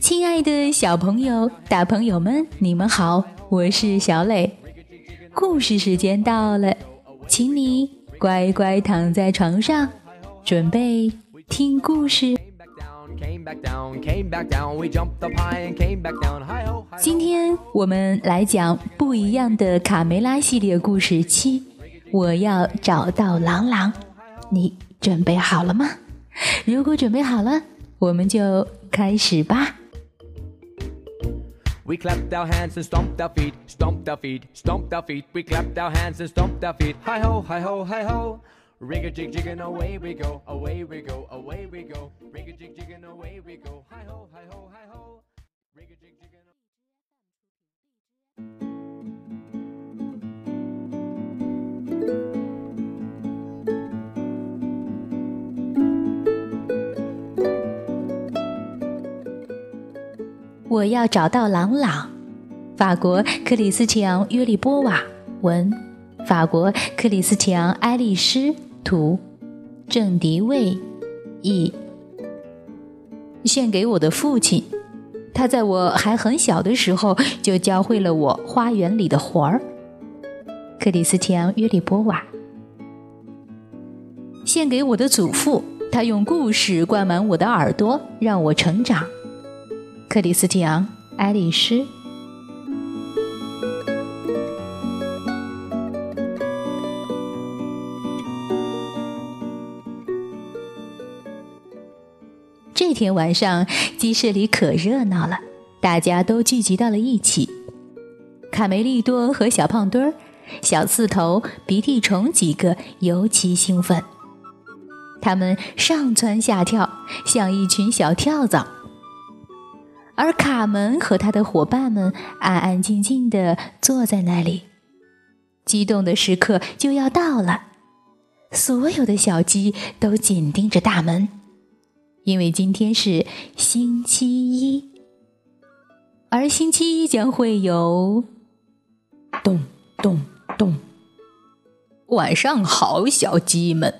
亲爱的小朋友、大朋友们，你们好，我是小磊。故事时间到了，请你乖乖躺在床上，准备听故事。今天我们来讲不一样的卡梅拉系列故事七。我要找到郎朗，你准备好了吗？如果准备好了，我们就开始吧。We clapped our hands and stomped our feet, stomped our feet, stomped our feet. We clapped our hands and stomped our feet. Hi ho, hi ho, hi ho. Rig a jig jig and away we go, away we go, away we go. Rig a jig jig and away we go. Hi ho, hi ho, hi ho. Rig a jig jig and 我要找到朗朗。法国克里斯提昂·约利波瓦文，法国克里斯提昂·埃利斯图，郑迪卫译。献给我的父亲，他在我还很小的时候就教会了我花园里的活儿。克里斯提昂·约利波瓦。献给我的祖父，他用故事灌满我的耳朵，让我成长。克里斯蒂昂·爱丽丝。这天晚上，鸡舍里可热闹了，大家都聚集到了一起。卡梅利多和小胖墩儿、小刺头、鼻涕虫几个尤其兴奋，他们上蹿下跳，像一群小跳蚤。而卡门和他的伙伴们安安静静地坐在那里，激动的时刻就要到了。所有的小鸡都紧盯着大门，因为今天是星期一，而星期一将会有咚咚咚。晚上好，小鸡们。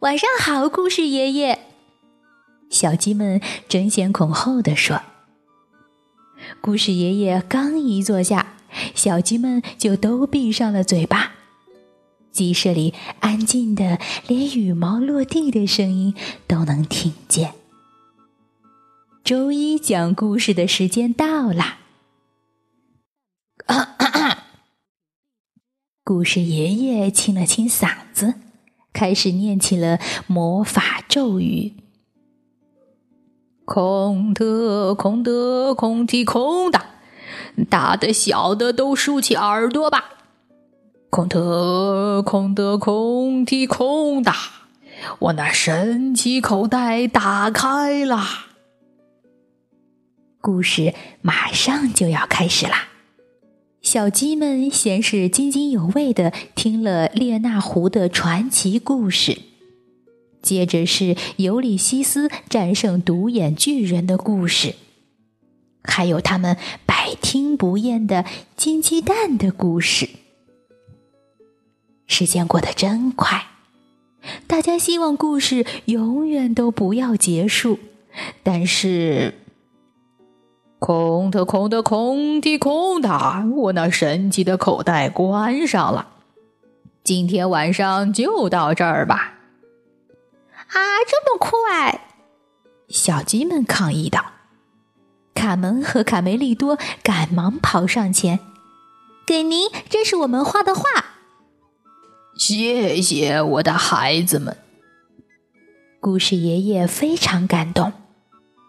晚上好，故事爷爷。小鸡们争先恐后地说：“故事爷爷刚一坐下，小鸡们就都闭上了嘴巴。鸡舍里安静的，连羽毛落地的声音都能听见。周一讲故事的时间到了。故事爷爷清了清嗓子，开始念起了魔法咒语。空的，空的，空的，空的，大的、小的都竖起耳朵吧。空的，空的，空的，空的，我那神奇口袋打开了。故事马上就要开始啦！小鸡们先是津津有味的听了列那狐的传奇故事。接着是尤里西斯战胜独眼巨人的故事，还有他们百听不厌的金鸡蛋的故事。时间过得真快，大家希望故事永远都不要结束，但是空的空的空的空的，我那神奇的口袋关上了。今天晚上就到这儿吧。啊，这么快！小鸡们抗议道。卡门和卡梅利多赶忙跑上前，给您，这是我们画的画。谢谢我的孩子们。故事爷爷非常感动。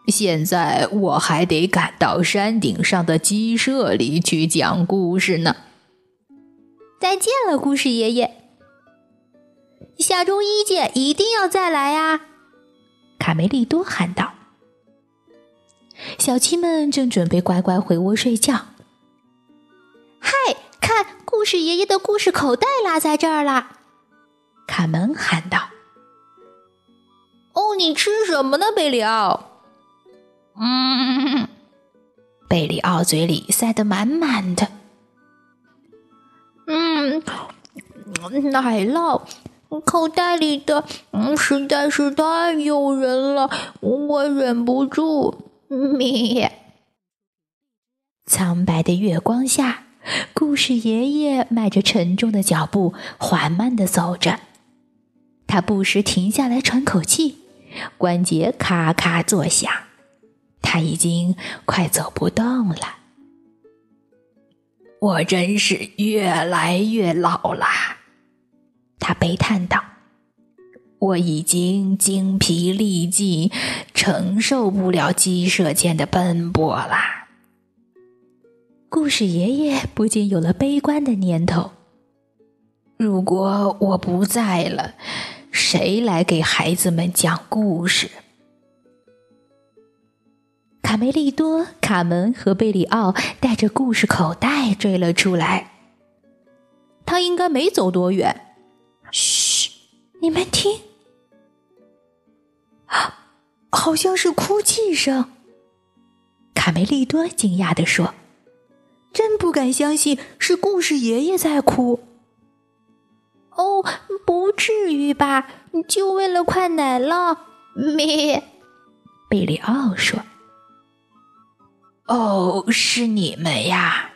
现在我还得赶到山顶上的鸡舍里去讲故事呢。再见了，故事爷爷。下周一见，一定要再来啊！卡梅利多喊道。小鸡们正准备乖乖回窝睡觉。嗨，看，故事爷爷的故事口袋落在这儿了！卡门喊道。哦，你吃什么呢，贝里奥？嗯，贝里奥嘴里塞得满满的。嗯，奶酪。口袋里的嗯实在是太诱人了，我忍不住。咪。苍白的月光下，故事爷爷迈着沉重的脚步，缓慢的走着。他不时停下来喘口气，关节咔咔作响。他已经快走不动了。我真是越来越老啦，他悲叹道：“我已经精疲力尽，承受不了鸡舍间的奔波啦。”故事爷爷不禁有了悲观的念头：“如果我不在了，谁来给孩子们讲故事？”卡梅利多、卡门和贝里奥带着故事口袋追了出来。他应该没走多远。嘘，你们听，啊，好像是哭泣声。卡梅利多惊讶地说：“真不敢相信是故事爷爷在哭。”哦，不至于吧？就为了快奶酪？咩？贝里奥说。哦，是你们呀！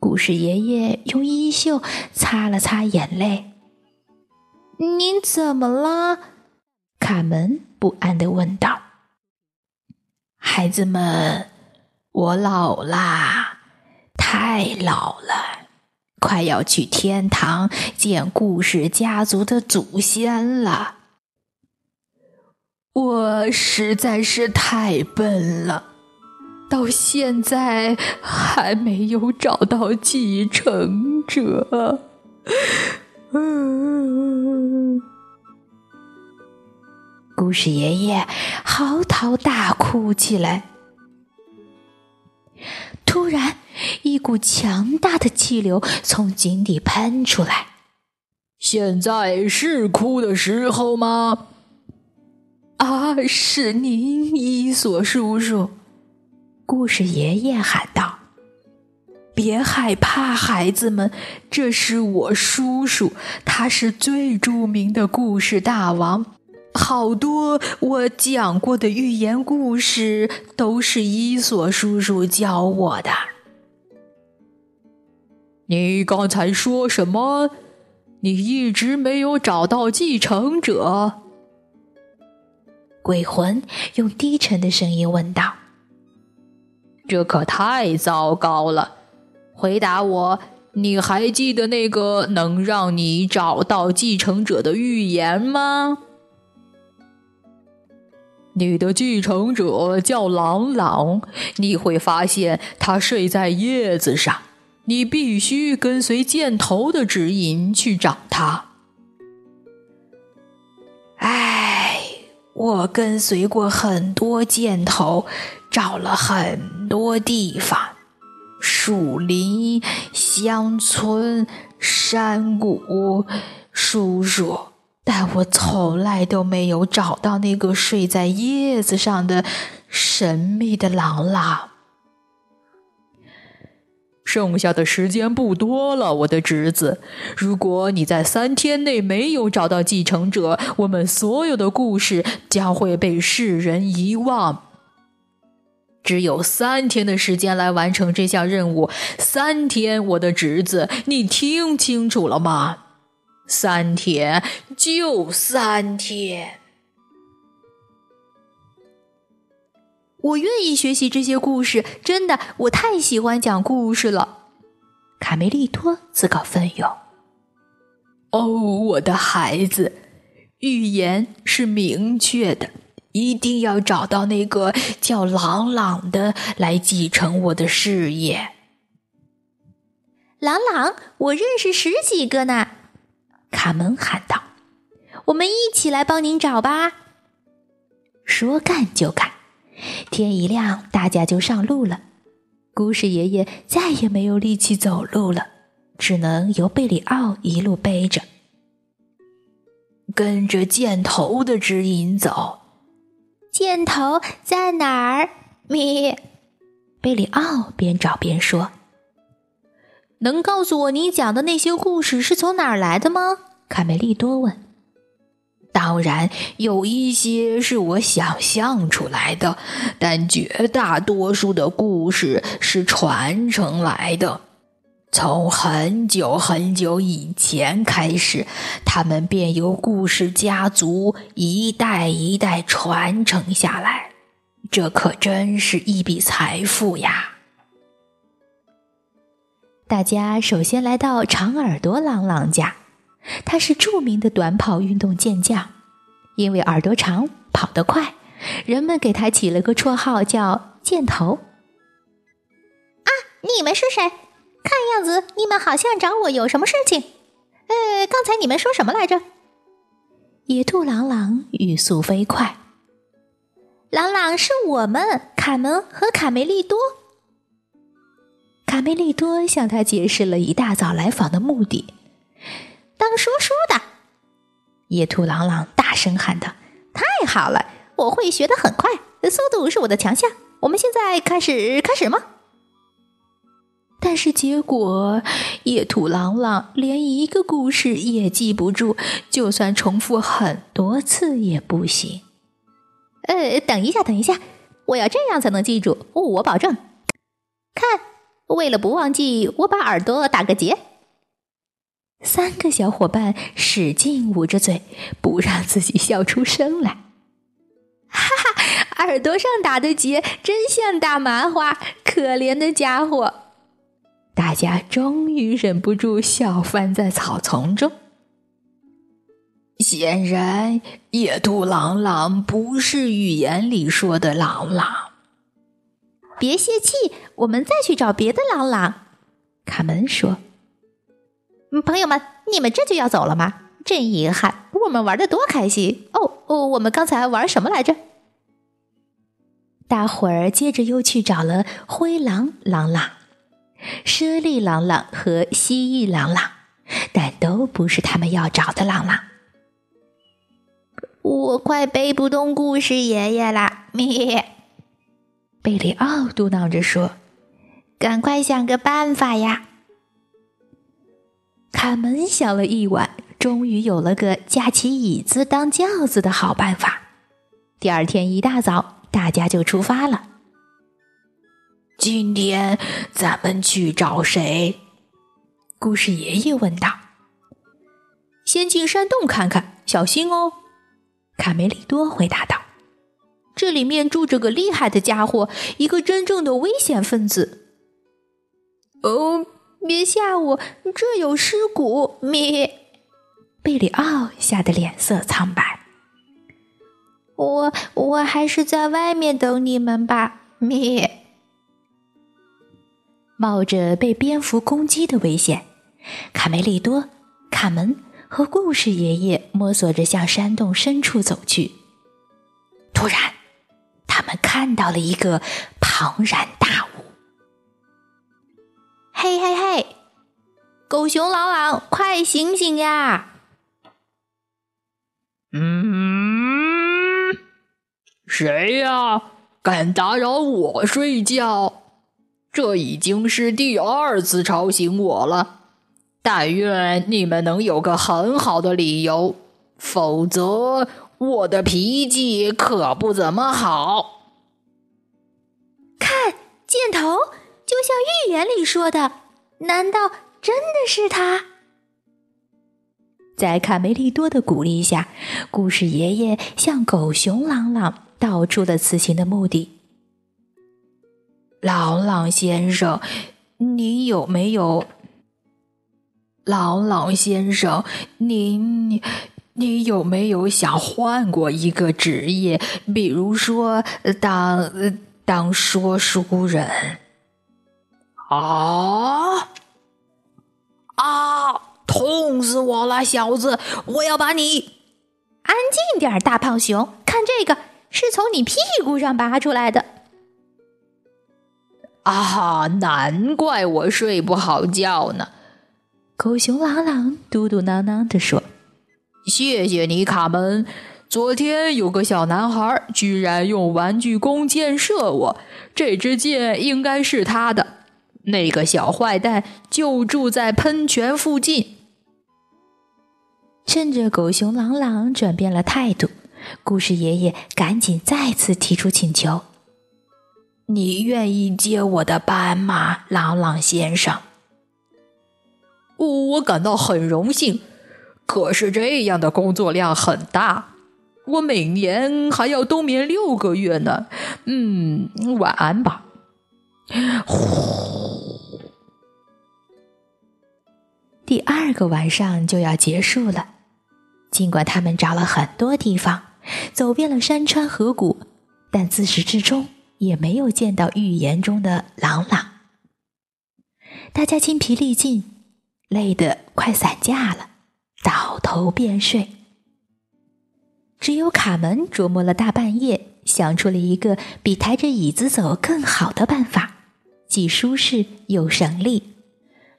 故事爷爷用衣袖擦了擦眼泪。您怎么了？卡门不安的问道。孩子们，我老啦，太老了，快要去天堂见故事家族的祖先了。我实在是太笨了。到现在还没有找到继承者。故事爷爷嚎啕大哭起来。突然，一股强大的气流从井底喷出来。现在是哭的时候吗？啊，是您，伊索叔叔。故事爷爷喊道：“别害怕，孩子们，这是我叔叔，他是最著名的故事大王。好多我讲过的寓言故事都是伊索叔叔教我的。”你刚才说什么？你一直没有找到继承者？鬼魂用低沉的声音问道。这可太糟糕了！回答我，你还记得那个能让你找到继承者的预言吗？你的继承者叫朗朗，你会发现他睡在叶子上，你必须跟随箭头的指引去找他。唉，我跟随过很多箭头。找了很多地方，树林、乡村、山谷，叔叔，但我从来都没有找到那个睡在叶子上的神秘的朗朗。剩下的时间不多了，我的侄子。如果你在三天内没有找到继承者，我们所有的故事将会被世人遗忘。只有三天的时间来完成这项任务。三天，我的侄子，你听清楚了吗？三天，就三天。我愿意学习这些故事，真的，我太喜欢讲故事了。卡梅利多自告奋勇。哦，我的孩子，预言是明确的。一定要找到那个叫朗朗的来继承我的事业。朗朗，我认识十几个呢。卡门喊道：“我们一起来帮您找吧。”说干就干，天一亮，大家就上路了。故事爷爷再也没有力气走路了，只能由贝里奥一路背着，跟着箭头的指引走。箭头在哪儿？咪，贝里奥边找边说：“能告诉我你讲的那些故事是从哪儿来的吗？”卡梅利多问。当然，有一些是我想象出来的，但绝大多数的故事是传承来的。从很久很久以前开始，他们便由故事家族一代一代传承下来。这可真是一笔财富呀！大家首先来到长耳朵郎朗家。他是著名的短跑运动健将，因为耳朵长、跑得快，人们给他起了个绰号叫“箭头”。啊，你们是谁？看样子你们好像找我有什么事情。呃，刚才你们说什么来着？野兔朗朗语速飞快。朗朗是我们卡门和卡梅利多。卡梅利多向他解释了一大早来访的目的。当说书的，野兔朗朗大声喊道：“太好了，我会学得很快，速度是我的强项。我们现在开始，开始吗？”但是结果，野兔朗朗连一个故事也记不住，就算重复很多次也不行。呃，等一下，等一下，我要这样才能记住，我保证。看，为了不忘记，我把耳朵打个结。三个小伙伴使劲捂着嘴，不让自己笑出声来。哈哈，耳朵上打的结真像大麻花，可怜的家伙！大家终于忍不住笑翻在草丛中。显然，野兔朗朗不是语言里说的朗朗。别泄气，我们再去找别的朗朗。卡门说。朋友们，你们这就要走了吗？真遗憾，我们玩的多开心哦哦！我们刚才玩什么来着？大伙儿接着又去找了灰狼朗朗、猞猁朗朗和蜥蜴朗朗，但都不是他们要找的朗朗。我快背不动故事爷爷啦！咩，贝里奥嘟囔着说：“赶快想个办法呀！”卡门想了一晚，终于有了个架起椅子当轿子的好办法。第二天一大早，大家就出发了。今天咱们去找谁？故事爷爷问道。先进山洞看看，小心哦。卡梅利多回答道：“这里面住着个厉害的家伙，一个真正的危险分子。”哦。别吓我，这有尸骨！咩，贝里奥吓得脸色苍白。我我还是在外面等你们吧。咩，冒着被蝙蝠攻击的危险，卡梅利多、卡门和故事爷爷摸索着向山洞深处走去。突然，他们看到了一个庞然大物。嘿嘿嘿，狗熊朗朗，快醒醒呀！嗯，谁呀？敢打扰我睡觉？这已经是第二次吵醒我了。但愿你们能有个很好的理由，否则我的脾气可不怎么好。看，箭头。就像预言里说的，难道真的是他？在卡梅利多的鼓励下，故事爷爷向狗熊朗朗道出了此行的目的。朗朗先生，你有没有？朗朗先生，您，你有没有想换过一个职业，比如说当当说书人？啊！啊！痛死我了，小子！我要把你安静点，大胖熊。看这个，是从你屁股上拔出来的。啊哈！难怪我睡不好觉呢。狗熊朗朗嘟嘟囔囔的说：“谢谢你，卡门。昨天有个小男孩居然用玩具弓箭射我，这支箭应该是他的。”那个小坏蛋就住在喷泉附近。趁着狗熊朗朗转变了态度，故事爷爷赶紧再次提出请求：“你愿意接我的班吗，朗朗先生？”我感到很荣幸，可是这样的工作量很大，我每年还要冬眠六个月呢。嗯，晚安吧。呼，第二个晚上就要结束了。尽管他们找了很多地方，走遍了山川河谷，但自始至终也没有见到预言中的朗朗。大家筋疲力尽。累得快散架了，倒头便睡。只有卡门琢磨了大半夜，想出了一个比抬着椅子走更好的办法，既舒适又省力。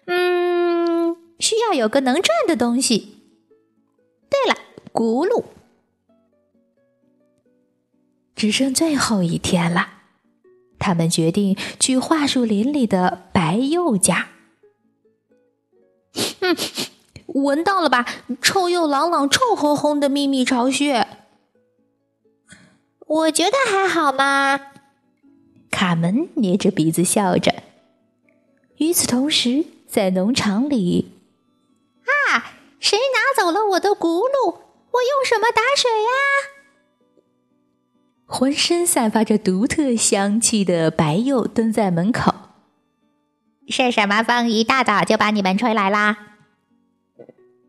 嗯，需要有个能转的东西。对了，轱辘。只剩最后一天了，他们决定去桦树林里的白鼬家。哼，闻到了吧？臭鼬朗朗臭烘烘的秘密巢穴。我觉得还好嘛。卡门捏着鼻子笑着。与此同时，在农场里，啊，谁拿走了我的轱辘？我用什么打水呀？浑身散发着独特香气的白鼬蹲在门口。是什么风一大早就把你们吹来啦？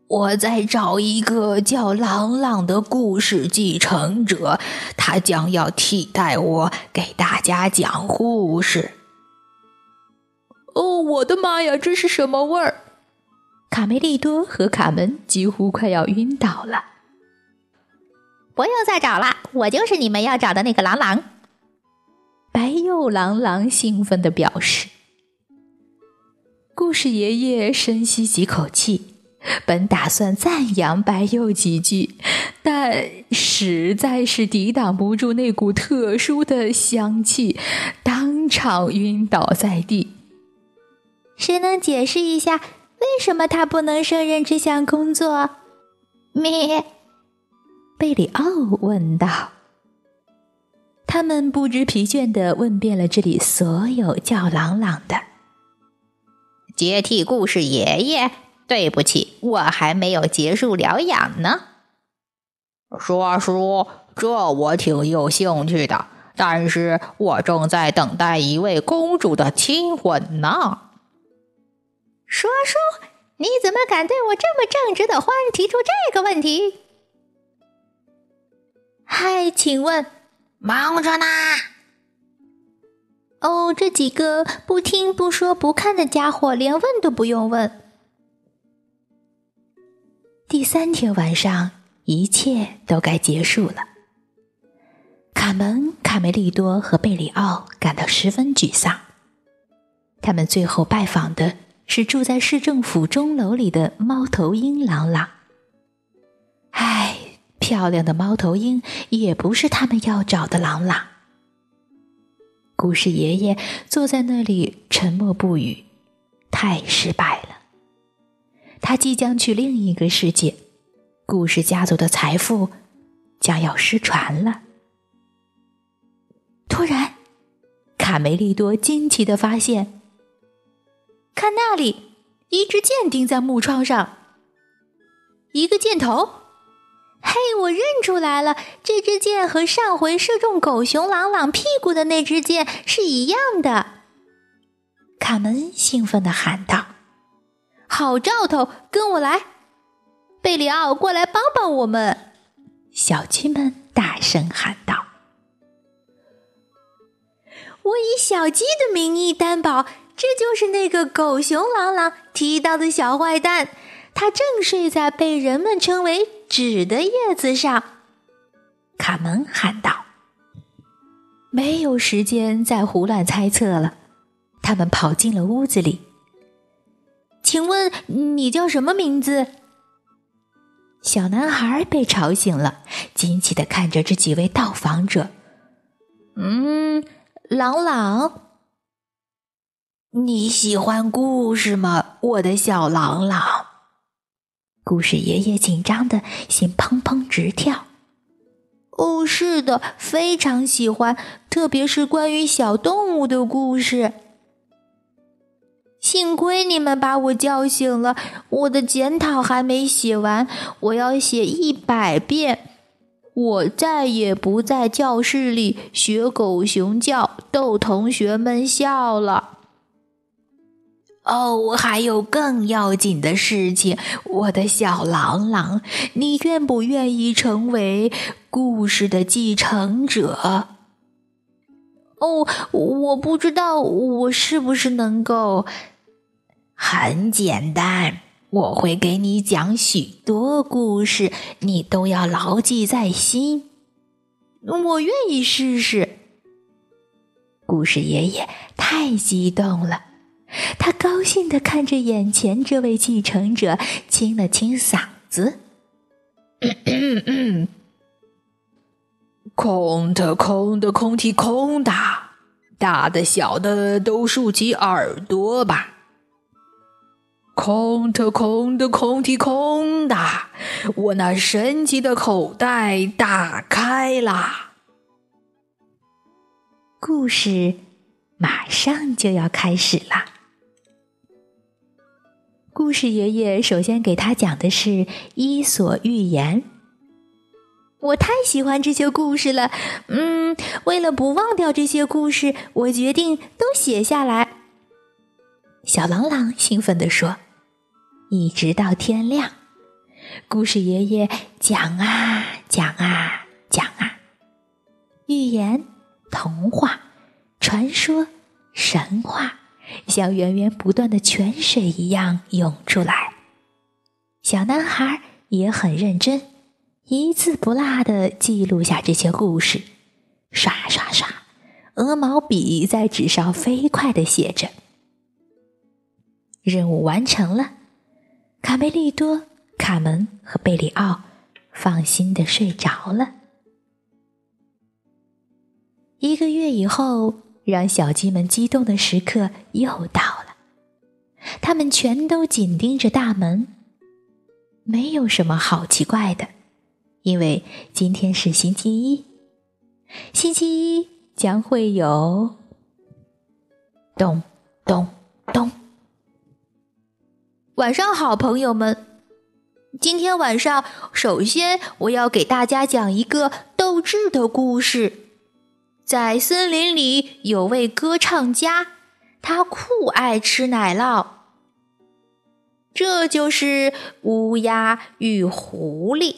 我在找一个叫朗朗的故事继承者，他将要替代我给大家讲故事。哦，我的妈呀，这是什么味儿？卡梅利多和卡门几乎快要晕倒了。不用再找了，我就是你们要找的那个朗朗。白鼬朗朗兴奋的表示。故事爷爷深吸几口气。本打算赞扬白鼬几句，但实在是抵挡不住那股特殊的香气，当场晕倒在地。谁能解释一下，为什么他不能胜任这项工作？咩？贝里奥问道。他们不知疲倦地问遍了这里所有叫朗朗的，接替故事爷爷。对不起，我还没有结束疗养呢。说书，这我挺有兴趣的，但是我正在等待一位公主的亲吻呢。说书，你怎么敢对我这么正直的花提出这个问题？嗨，请问，忙着呢。哦，这几个不听不说不看的家伙，连问都不用问。第三天晚上，一切都该结束了。卡门、卡梅利多和贝里奥感到十分沮丧。他们最后拜访的是住在市政府钟楼里的猫头鹰朗朗。唉，漂亮的猫头鹰也不是他们要找的朗朗。故事爷爷坐在那里沉默不语，太失败了。他即将去另一个世界，故事家族的财富将要失传了。突然，卡梅利多惊奇的发现，看那里，一支箭钉在木窗上，一个箭头。嘿，我认出来了，这支箭和上回射中狗熊朗朗屁股的那支箭是一样的。卡门兴奋的喊道。好兆头，跟我来！贝里奥，过来帮帮我们！小鸡们大声喊道：“我以小鸡的名义担保，这就是那个狗熊朗朗提到的小坏蛋，他正睡在被人们称为纸的叶子上。”卡门喊道：“没有时间再胡乱猜测了。”他们跑进了屋子里。请问你叫什么名字？小男孩被吵醒了，惊奇的看着这几位到访者。嗯，朗朗，你喜欢故事吗，我的小朗朗？故事爷爷紧张的心砰砰直跳。哦，是的，非常喜欢，特别是关于小动物的故事。幸亏你们把我叫醒了，我的检讨还没写完，我要写一百遍。我再也不在教室里学狗熊叫，逗同学们笑了。哦，我还有更要紧的事情，我的小郎朗，你愿不愿意成为故事的继承者？哦，我不知道我是不是能够。很简单，我会给你讲许多故事，你都要牢记在心。我愿意试试。故事爷爷太激动了。他高兴地看着眼前这位继承者，清了清嗓子：“空的，空的，空体空的，大的、小的都竖起耳朵吧。空的，空的，空体空的，我那神奇的口袋打开啦！”故事马上就要开始了。故事爷爷首先给他讲的是《伊索寓言》。我太喜欢这些故事了，嗯，为了不忘掉这些故事，我决定都写下来。小郎朗兴奋地说：“一直到天亮，故事爷爷讲啊讲啊讲啊，寓言、童话、传说、神话。”像源源不断的泉水一样涌出来。小男孩也很认真，一字不落的记录下这些故事。刷刷刷，鹅毛笔在纸上飞快的写着。任务完成了，卡梅利多、卡门和贝里奥放心的睡着了。一个月以后。让小鸡们激动的时刻又到了，它们全都紧盯着大门。没有什么好奇怪的，因为今天是星期一，星期一将会有咚咚咚。晚上好，朋友们！今天晚上，首先我要给大家讲一个斗智的故事。在森林里有位歌唱家，他酷爱吃奶酪。这就是乌鸦与狐狸。